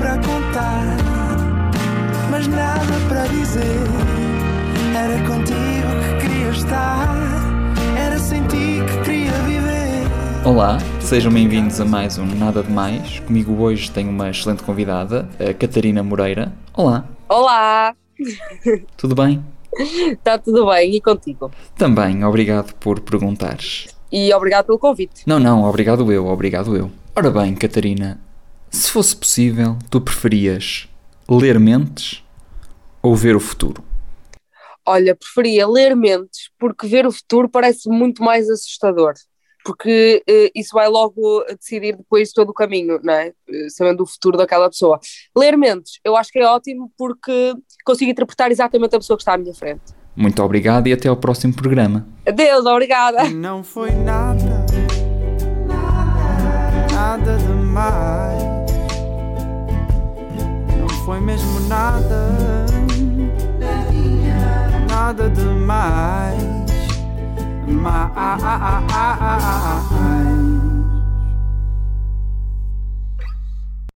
para contar, mas nada para dizer. Era contigo que queria estar, era sem ti que queria viver. Olá, sejam bem-vindos a mais um Nada de Mais. Comigo hoje tenho uma excelente convidada, a Catarina Moreira. Olá, Olá, tudo bem? está tudo bem? E contigo? Também, obrigado por perguntares. E obrigado pelo convite. Não, não, obrigado eu, obrigado eu. Ora bem, Catarina, se fosse possível, tu preferias ler mentes ou ver o futuro? Olha, preferia ler mentes porque ver o futuro parece muito mais assustador. Porque eh, isso vai logo decidir depois todo o caminho, não é? Eh, sabendo o futuro daquela pessoa. Ler mentes, eu acho que é ótimo porque consigo interpretar exatamente a pessoa que está à minha frente. Muito obrigado e até ao próximo programa. Adeus, obrigada. Não foi nada, nada demais. Foi mesmo nada, nada demais. Ma-